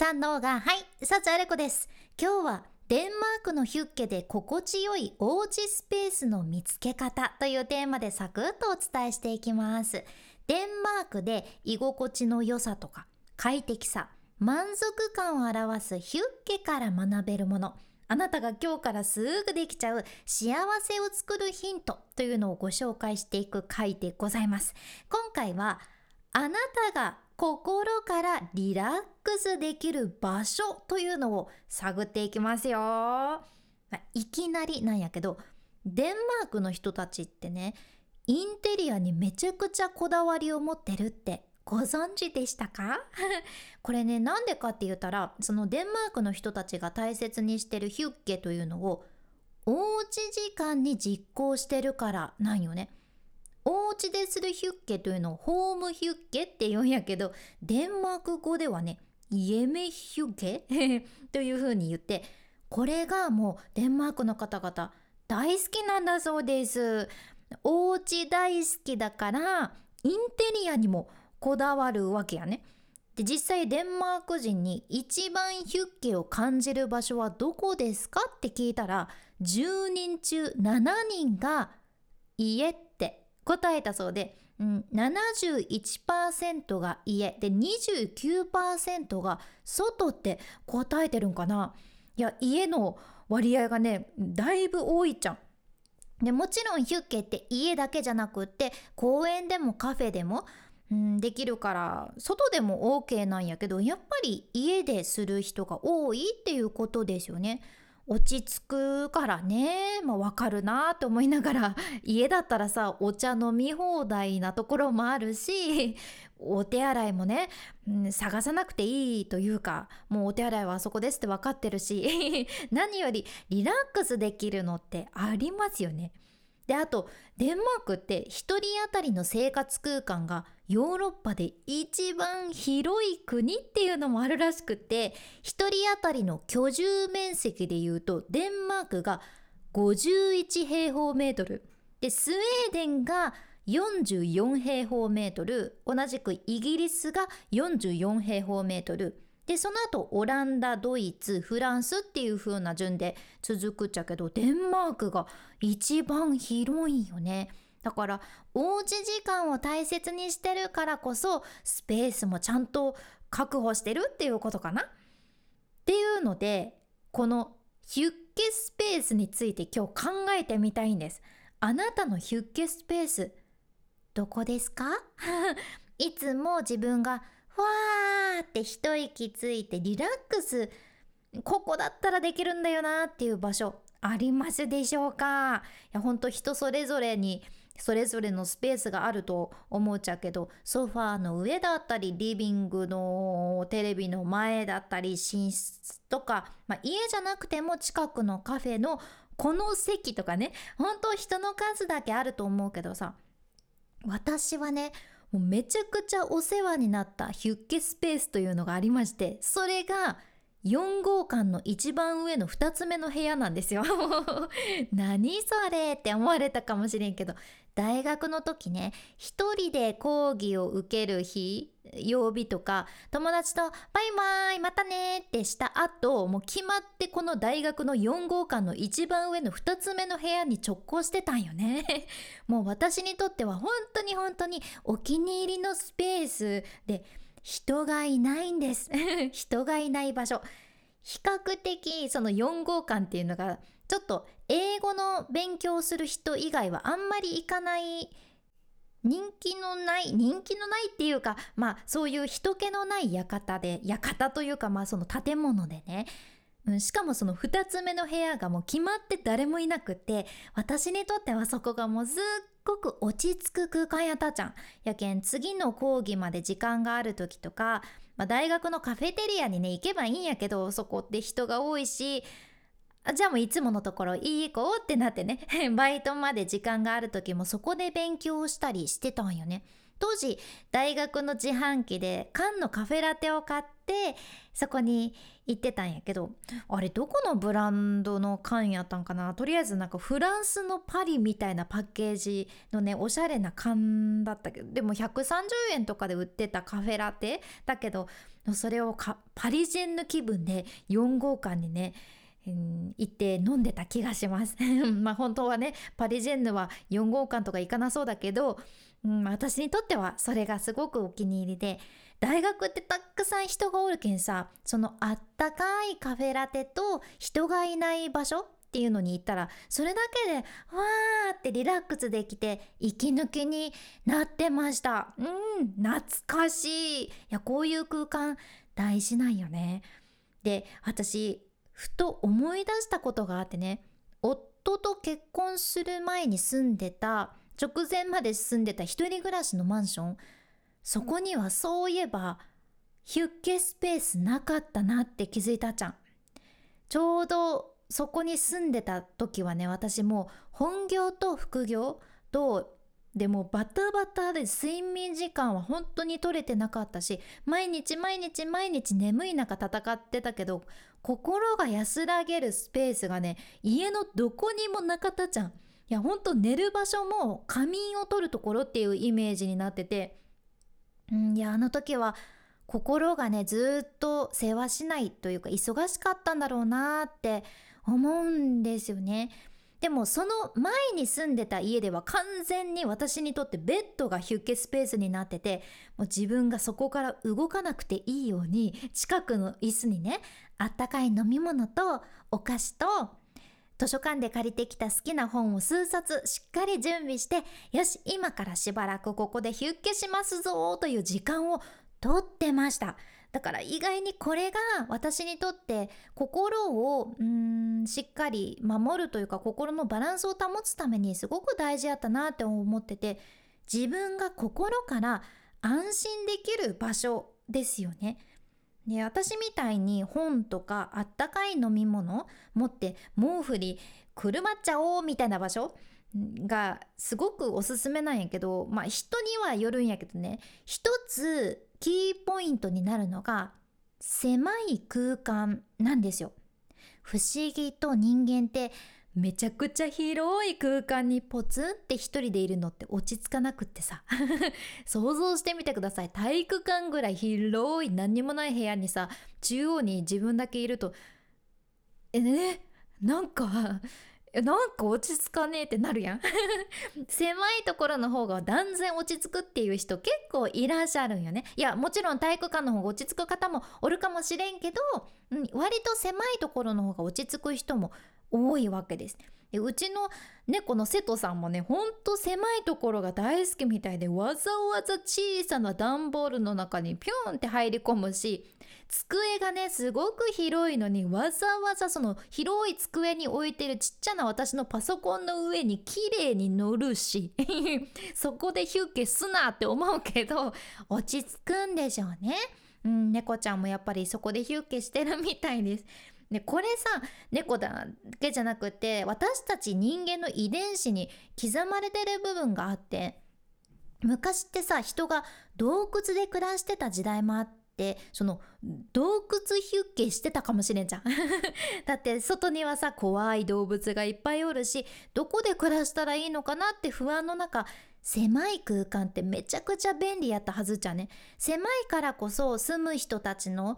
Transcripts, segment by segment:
三能がはい幸あれ子です。今日はデンマークのヒュッケで心地よいおうちスペースの見つけ方というテーマでサクッとお伝えしていきます。デンマークで居心地の良さとか快適さ満足感を表すヒュッケから学べるもの。あなたが今日からすぐできちゃう幸せを作るヒントというのをご紹介していく回でございます。今回はあなたが心からリラックスできる場所というのを探っていきますよ。まあ、いきなりなんやけどデンマークの人たちってねインテリアにめちゃくちゃこだわりを持ってるってご存知でしたか？これねなんでかって言ったらそのデンマークの人たちが大切にしてるヒュッケというのをおうち時間に実行してるからなんよね。お家でするヒュッケというのをホームヒュッケって言うんやけどデンマーク語ではねイエメヒュッケ？という風に言ってこれがもうデンマークの方々大好きなんだそうです。お家大好きだからインテリアにもこだわるわけやね。で実際デンマーク人に一番ヒュッケを感じる場所はどこですか？って聞いたら10人中7人が家って答えたそうで、うん、71%が家で29%が外って答えてるんかないや家の割合がねだいぶ多いじゃん。でもちろんヒュッケって家だけじゃなくって公園でもカフェでも、うん、できるから外でも OK なんやけどやっぱり家でする人が多いっていうことですよね。落ち着くからねまあわかるなと思いながら 家だったらさお茶飲み放題なところもあるしお手洗いもね、うん、探さなくていいというかもうお手洗いはあそこですって分かってるし 何よりリラックスできるのってありますよね。であとデンマークって1人当たりの生活空間がヨーロッパで一番広い国っていうのもあるらしくて1人当たりの居住面積でいうとデンマークが51平方メートル。でスウェーデンが44平方メートル。同じくイギリスが44平方メートル。でその後オランダドイツフランスっていう風な順で続くっちゃけどデンマークが一番広いよね。だからおうち時間を大切にしてるからこそスペースもちゃんと確保してるっていうことかなっていうのでこのヒュッケスペースについて今日考えてみたいんです。あなたのヒュッケスペースどこですか？いつも自分がーって一息ついてリラックス。ここだったらできるんだよなっていう場所ありますでしょうか？いやほんと人それぞれにそれぞれのスペースがあると思っちゃうけどソファーの上だったりリビングのテレビの前だったり寝室とか、まあ、家じゃなくても近くのカフェのこの席とかねほんと人の数だけあると思うけどさ私はねもうめちゃくちゃお世話になったヒュッケスペースというのがありましてそれが4号館の一番上の2つ目の部屋なんですよ。何それって思われたかもしれんけど大学の時ね一人で講義を受ける日曜日とか友達と「バイバイまたね」ってした後もう決まってこの大学の4号館の一番上の2つ目の部屋に直行してたんよね。もう私にとっては本当に本当にお気に入りのスペースで人がいないんです。人がいない場所。比較的その4号館っていうのがちょっと英語の勉強する人以外はあんまり行かない人気のない人気のないっていうかまあそういう人気のない館で館というかまあその建物でねうん、しかもその2つ目の部屋がもう決まって誰もいなくて私にとってはそこがもうすっごく落ち着く空間やったじゃん。やけん次の講義まで時間がある時とか、まあ、大学のカフェテリアにね行けばいいんやけどそこって人が多いしじゃあもういつものところいい子ってなってね。バイトまで時間がある時もそこで勉強したりしてたんよね。当時大学の自販機で缶のカフェラテを買ってそこに行ってたんやけどあれどこのブランドの缶やったんかな？とりあえずなんかフランスのパリみたいなパッケージのねおしゃれな缶だったけど。でも130円とかで売ってたカフェラテだけどそれをパリジェンヌ気分で4号館にね、行って飲んでた気がします。まあ本当はねパリジェンヌは4号館とか行かなそうだけど、うん、私にとってはそれがすごくお気に入りで大学ってたくさん人がおるけんさそのあったかいカフェラテと人がいない場所っていうのに行ったらそれだけでわーってリラックスできて息抜きになってました。うん懐かしい。いやこういう空間大事なんよね。で私ふと思い出したことがあってね夫と結婚する前に住んでた直前まで住んでた一人暮らしのマンションそこにはそういえばヒュッケスペースなかったなって気づいたじゃん。ちょうどそこに住んでた時はね私も本業と副業とでもバタバタで睡眠時間は本当に取れてなかったし毎日毎日毎日眠い中戦ってたけど心が安らげるスペースがね家のどこにもなかったじゃん。いやほんと寝る場所も仮眠を取るところっていうイメージになってて。うんいやあの時は心がねずっと世話しないというか忙しかったんだろうなって思うんですよね。でもその前に住んでた家では完全に私にとってベッドがヒュッケスペースになっててもう自分がそこから動かなくていいように近くの椅子にねあったかい飲み物とお菓子と図書館で借りてきた好きな本を数冊しっかり準備してよし今からしばらくここでヒュッケしますぞという時間をとってました。だから意外にこれが私にとって心をうんしっかり守るというか心のバランスを保つためにすごく大事やったなって思ってて自分が心から安心できる場所ですよね。で私みたいに本とかあったかい飲み物持って毛布にくるまっちゃおうみたいな場所がすごくおすすめなんやけどまあ人にはよるんやけどね一つキーポイントになるのが狭い空間なんですよ。不思議と人間ってめちゃくちゃ広い空間にポツンって一人でいるのって落ち着かなくってさ。想像してみてください。体育館ぐらい広い何にもない部屋にさ中央に自分だけいるとえねなんかなんか落ち着かねえってなるやん。狭いところの方が断然落ち着くっていう人結構いらっしゃるんよね。いやもちろん体育館の方が落ち着く方もおるかもしれんけど、うん、割と狭いところの方が落ち着く人も多いわけです。でうちの猫の瀬戸さんもねほんと狭いところが大好きみたいでわざわざ小さな段ボールの中にピョンって入り込むし机がねすごく広いのにわざわざその広い机に置いてるちっちゃな私のパソコンの上に綺麗に乗るし そこでヒュッケすなって思うけど落ち着くんでしょうね。うん、猫ちゃんもやっぱりそこでヒュッケしてるみたいです。でこれさ猫だけじゃなくて私たち人間の遺伝子に刻まれてる部分があって昔ってさ人が洞窟で暮らしてた時代もあってその洞窟ヒュッケしてたかもしれんじゃん。だって外にはさ怖い動物がいっぱいおるしどこで暮らしたらいいのかなって不安の中狭い空間ってめちゃくちゃ便利やったはずじゃね。狭いからこそ住む人たちの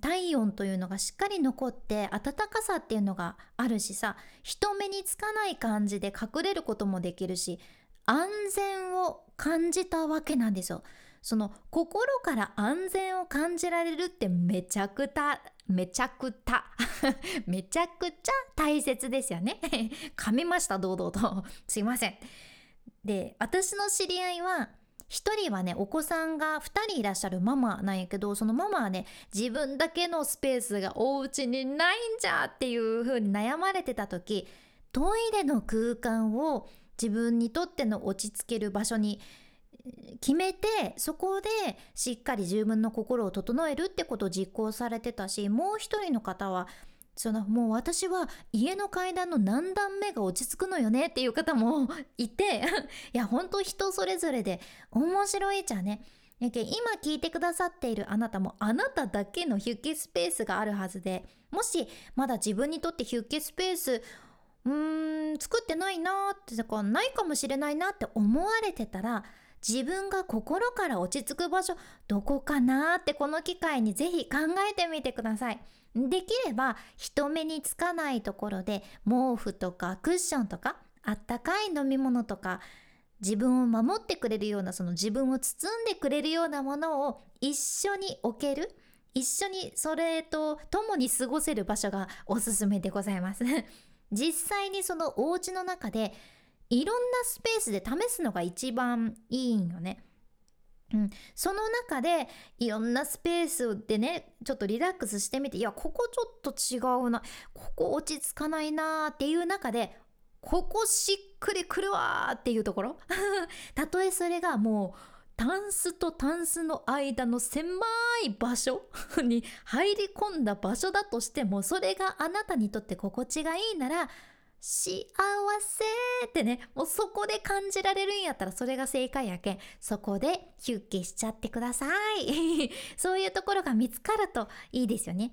体温というのがしっかり残って暖かさっていうのがあるしさ人目につかない感じで隠れることもできるし安全を感じたわけなんですよ。その心から安全を感じられるってめちゃくためちゃくた めちゃくちゃ大切ですよね。噛みました堂々と。すいません。で私の知り合いは1人はねお子さんが2人いらっしゃるママなんやけどそのママはね自分だけのスペースがお家にないんじゃっていう風に悩まれてた時トイレの空間を自分にとっての落ち着ける場所に決めてそこでしっかり自分の心を整えるってことを実行されてたしもう一人の方はそのもう私は家の階段の何段目が落ち着くのよねっていう方もいて いや本当人それぞれで面白いじゃねや今聞いてくださっているあなたもあなただけのヒュッケスペースがあるはずでもしまだ自分にとってヒュッケスペースうーん作ってないなってだかないかもしれないなって思われてたら自分が心から落ち着く場所どこかなってこの機会にぜひ考えてみてください。できれば人目につかないところで毛布とかクッションとかあったかい飲み物とか自分を守ってくれるようなその自分を包んでくれるようなものを一緒に置ける一緒にそれと共に過ごせる場所がおすすめでございます 実際にそのお家の中でいろんなスペースで試すのが一番いいんよね。うん、その中でいろんなスペースでねちょっとリラックスしてみていやここちょっと違うなここ落ち着かないなっていう中でここしっくりくるわっていうところ？たとえそれがもうタンスとタンスの間の狭い場所 に入り込んだ場所だとしてもそれがあなたにとって心地がいいなら幸せってねもうそこで感じられるんやったらそれが正解やけんそこでヒュッケしちゃってください。そういうところが見つかるといいですよね。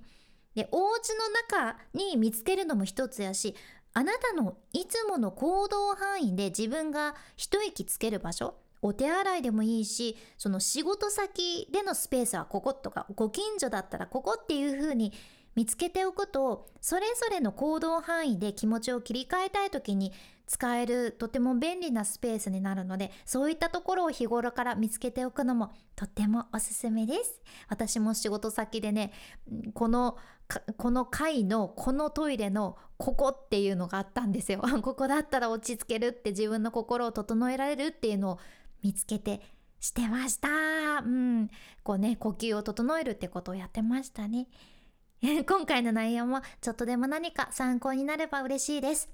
でお家の中に見つけるのも一つやしあなたのいつもの行動範囲で自分が一息つける場所お手洗いでもいいしその仕事先でのスペースはこことかご近所だったらここっていう風に見つけておくとそれぞれの行動範囲で気持ちを切り替えたい時に使えるとても便利なスペースになるのでそういったところを日頃から見つけておくのもとってもおすすめです。私も仕事先でねこのこの階のこのトイレのここっていうのがあったんですよ。ここだったら落ち着けるって自分の心を整えられるっていうのを見つけてしてました。うん。こうね呼吸を整えるってことをやってましたね。今回の内容もちょっとでも何か参考になれば嬉しいです。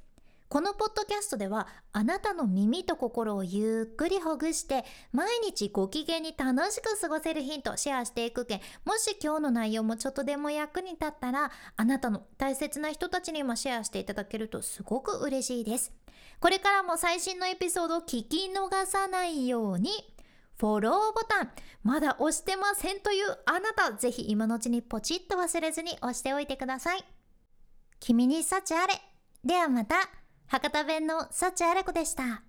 このポッドキャストではあなたの耳と心をゆっくりほぐして毎日ご機嫌に楽しく過ごせるヒントをシェアしていくけんもし今日の内容もちょっとでも役に立ったらあなたの大切な人たちにもシェアしていただけるとすごく嬉しいです。これからも最新のエピソードを聞き逃さないようにフォローボタン。まだ押してませんというあなたぜひ今のうちにポチッと忘れずに押しておいてください。君に幸あれ。ではまた。博多弁の幸あれ子でした。